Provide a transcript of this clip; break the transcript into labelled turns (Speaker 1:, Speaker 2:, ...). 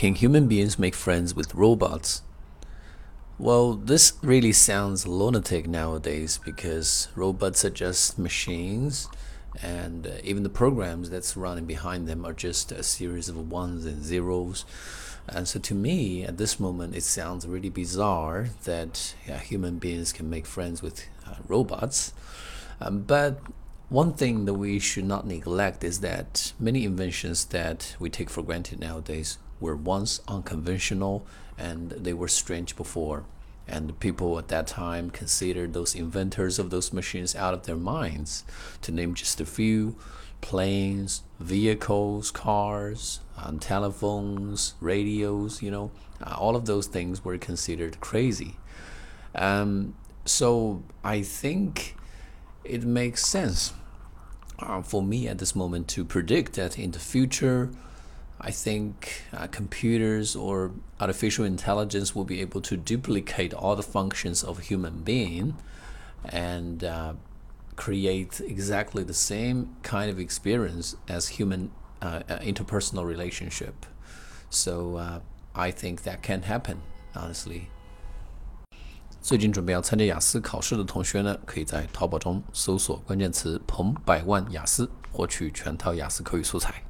Speaker 1: Can human beings make friends with robots? Well, this really sounds lunatic nowadays because robots are just machines, and uh, even the programs that's running behind them are just a series of ones and zeros. And so, to me, at this moment, it sounds really bizarre that yeah, human beings can make friends with uh, robots. Um, but one thing that we should not neglect is that many inventions that we take for granted nowadays were once unconventional and they were strange before. And people at that time considered those inventors of those machines out of their minds. To name just a few planes, vehicles, cars, um, telephones, radios, you know, uh, all of those things were considered crazy. Um, so I think it makes sense uh, for me at this moment to predict that in the future, I think uh, computers or artificial intelligence will be able to duplicate all the functions of a human being and uh, create exactly the same kind of experience as human uh, uh, interpersonal relationship. So uh, I think that can happen, honestly. 最近准备要参加雅思考试的同学呢，可以在淘宝中搜索关键词“彭百万雅思”，获取全套雅思口语素材。